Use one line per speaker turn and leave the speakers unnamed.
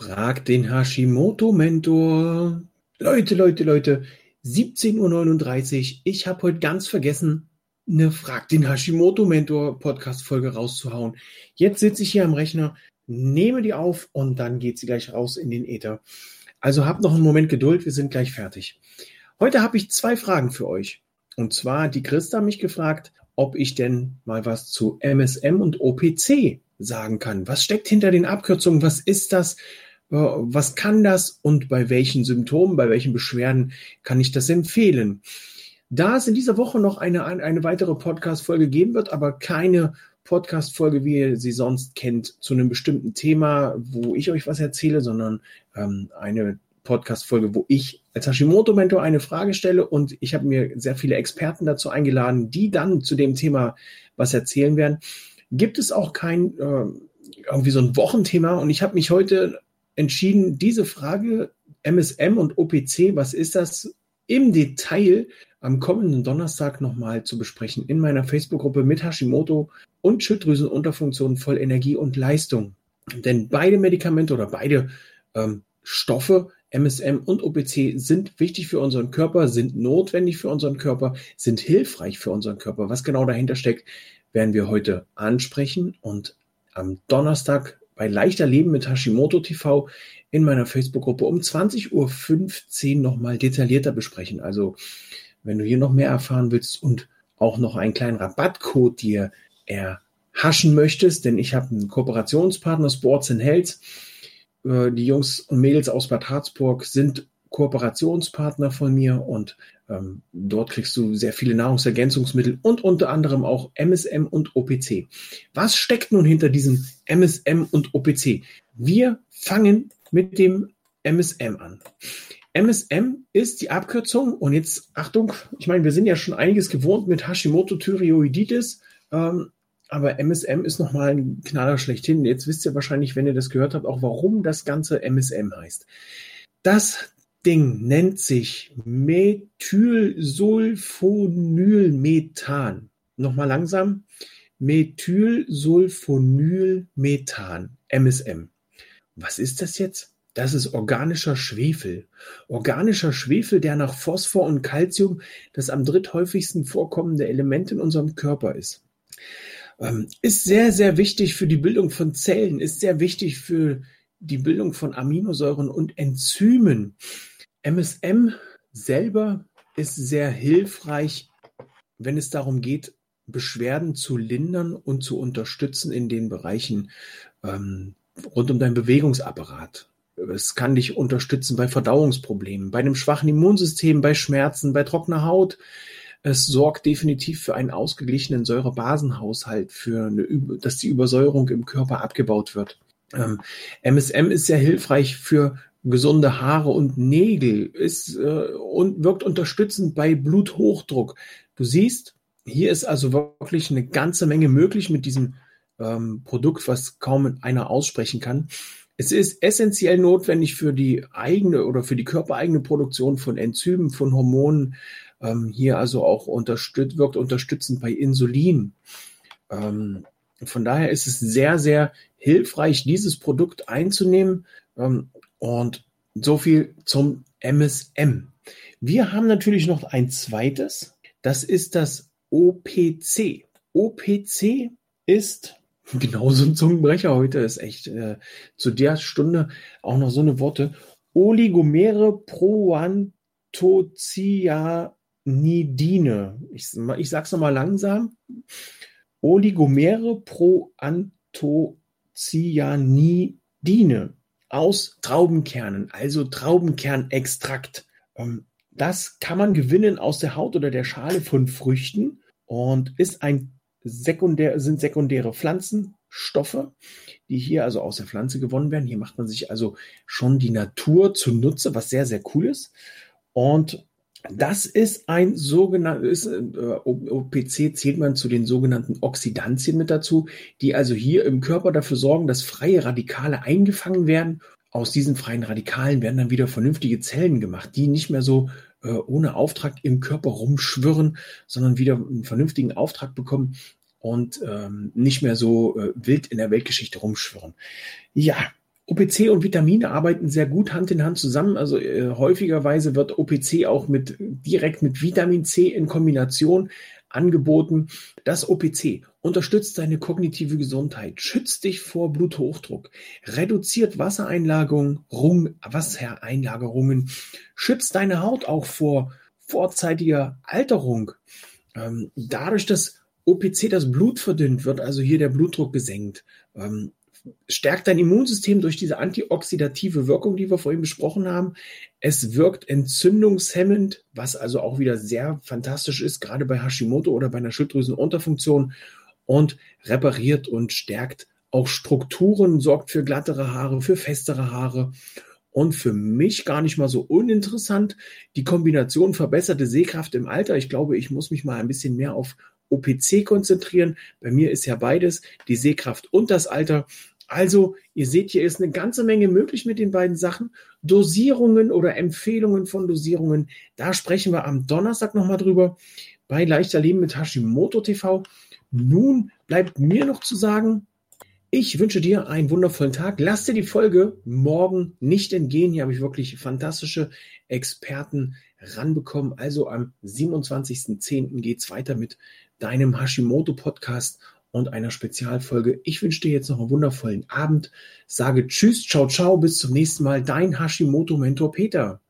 Frag den Hashimoto-Mentor. Leute, Leute, Leute, 17.39 Uhr. Ich habe heute ganz vergessen, eine Frag den Hashimoto-Mentor Podcast-Folge rauszuhauen. Jetzt sitze ich hier am Rechner, nehme die auf und dann geht sie gleich raus in den Äther. Also habt noch einen Moment Geduld, wir sind gleich fertig. Heute habe ich zwei Fragen für euch. Und zwar, die Christa hat mich gefragt, ob ich denn mal was zu MSM und OPC sagen kann. Was steckt hinter den Abkürzungen? Was ist das? Äh, was kann das und bei welchen Symptomen, bei welchen Beschwerden kann ich das empfehlen? Da es in dieser Woche noch eine, eine weitere Podcast-Folge geben wird, aber keine Podcast-Folge, wie ihr sie sonst kennt, zu einem bestimmten Thema, wo ich euch was erzähle, sondern ähm, eine Podcast-Folge, wo ich als Hashimoto-Mentor eine Frage stelle und ich habe mir sehr viele Experten dazu eingeladen, die dann zu dem Thema was erzählen werden gibt es auch kein äh, irgendwie so ein Wochenthema. Und ich habe mich heute entschieden, diese Frage MSM und OPC, was ist das, im Detail am kommenden Donnerstag nochmal zu besprechen in meiner Facebook-Gruppe mit Hashimoto und Schilddrüsenunterfunktion voll Energie und Leistung. Denn beide Medikamente oder beide ähm, Stoffe, MSM und OPC, sind wichtig für unseren Körper, sind notwendig für unseren Körper, sind hilfreich für unseren Körper. Was genau dahinter steckt, werden wir heute ansprechen und am Donnerstag bei Leichter Leben mit Hashimoto TV in meiner Facebook-Gruppe um 20.15 Uhr nochmal detaillierter besprechen. Also, wenn du hier noch mehr erfahren willst und auch noch einen kleinen Rabattcode dir erhaschen möchtest, denn ich habe einen Kooperationspartner Sports and Health. Äh, die Jungs und Mädels aus Bad Harzburg sind Kooperationspartner von mir und ähm, dort kriegst du sehr viele Nahrungsergänzungsmittel und unter anderem auch MSM und OPC. Was steckt nun hinter diesem MSM und OPC? Wir fangen mit dem MSM an. MSM ist die Abkürzung und jetzt Achtung, ich meine, wir sind ja schon einiges gewohnt mit Hashimoto-Thyreoiditis, ähm, aber MSM ist nochmal ein Knaller schlechthin. Jetzt wisst ihr wahrscheinlich, wenn ihr das gehört habt, auch warum das Ganze MSM heißt. Das Ding nennt sich Methylsulfonylmethan. Nochmal langsam. Methylsulfonylmethan, MSM. Was ist das jetzt? Das ist organischer Schwefel. Organischer Schwefel, der nach Phosphor und Calcium das am dritthäufigsten vorkommende Element in unserem Körper ist. Ähm, ist sehr, sehr wichtig für die Bildung von Zellen, ist sehr wichtig für die Bildung von Aminosäuren und Enzymen. MSM selber ist sehr hilfreich, wenn es darum geht, Beschwerden zu lindern und zu unterstützen in den Bereichen ähm, rund um deinen Bewegungsapparat. Es kann dich unterstützen bei Verdauungsproblemen, bei einem schwachen Immunsystem, bei Schmerzen, bei trockener Haut. Es sorgt definitiv für einen ausgeglichenen Säurebasenhaushalt, für eine, dass die Übersäuerung im Körper abgebaut wird. Ähm, MSM ist sehr hilfreich für gesunde Haare und Nägel ist äh, und wirkt unterstützend bei Bluthochdruck. Du siehst, hier ist also wirklich eine ganze Menge möglich mit diesem ähm, Produkt, was kaum einer aussprechen kann. Es ist essentiell notwendig für die eigene oder für die körpereigene Produktion von Enzymen, von Hormonen. Ähm, hier also auch unterstützt, wirkt unterstützend bei Insulin. Ähm, von daher ist es sehr, sehr hilfreich, dieses Produkt einzunehmen. Ähm, und so viel zum MSM. Wir haben natürlich noch ein zweites. Das ist das OPC. OPC ist genauso ein Zungenbrecher heute, ist echt äh, zu der Stunde auch noch so eine Worte. Oligomere Proanthocyanidine. Ich, ich sag's nochmal langsam. Oligomere Proanthocyanidine aus Traubenkernen, also Traubenkernextrakt. Ähm, das kann man gewinnen aus der Haut oder der Schale von Früchten und ist ein sekundär, sind sekundäre Pflanzenstoffe, die hier also aus der Pflanze gewonnen werden. Hier macht man sich also schon die Natur zunutze, was sehr, sehr cool ist. Und das ist ein sogenanntes, äh, OPC zählt man zu den sogenannten Oxidantien mit dazu, die also hier im Körper dafür sorgen, dass freie Radikale eingefangen werden. Aus diesen freien Radikalen werden dann wieder vernünftige Zellen gemacht, die nicht mehr so äh, ohne Auftrag im Körper rumschwirren, sondern wieder einen vernünftigen Auftrag bekommen und ähm, nicht mehr so äh, wild in der Weltgeschichte rumschwirren. Ja, OPC und Vitamine arbeiten sehr gut Hand in Hand zusammen. Also äh, häufigerweise wird OPC auch mit direkt mit Vitamin C in Kombination angeboten. Das OPC unterstützt deine kognitive Gesundheit, schützt dich vor Bluthochdruck, reduziert Wassereinlagerungen, Wassereinlagerungen, schützt deine Haut auch vor vorzeitiger Alterung. Ähm, dadurch, dass OPC das Blut verdünnt, wird also hier der Blutdruck gesenkt. Ähm, stärkt dein Immunsystem durch diese antioxidative Wirkung, die wir vorhin besprochen haben. Es wirkt entzündungshemmend, was also auch wieder sehr fantastisch ist, gerade bei Hashimoto oder bei einer Schilddrüsenunterfunktion und repariert und stärkt auch Strukturen, sorgt für glattere Haare, für festere Haare. Und für mich gar nicht mal so uninteressant, die Kombination verbesserte Sehkraft im Alter. Ich glaube, ich muss mich mal ein bisschen mehr auf OPC konzentrieren. Bei mir ist ja beides, die Sehkraft und das Alter. Also, ihr seht, hier ist eine ganze Menge möglich mit den beiden Sachen. Dosierungen oder Empfehlungen von Dosierungen, da sprechen wir am Donnerstag nochmal drüber bei Leichter Leben mit Hashimoto TV. Nun bleibt mir noch zu sagen, ich wünsche dir einen wundervollen Tag. Lass dir die Folge morgen nicht entgehen. Hier habe ich wirklich fantastische Experten ranbekommen. Also am 27.10. geht es weiter mit deinem Hashimoto Podcast und einer Spezialfolge. Ich wünsche dir jetzt noch einen wundervollen Abend. Sage Tschüss, ciao, ciao, bis zum nächsten Mal. Dein Hashimoto-Mentor Peter.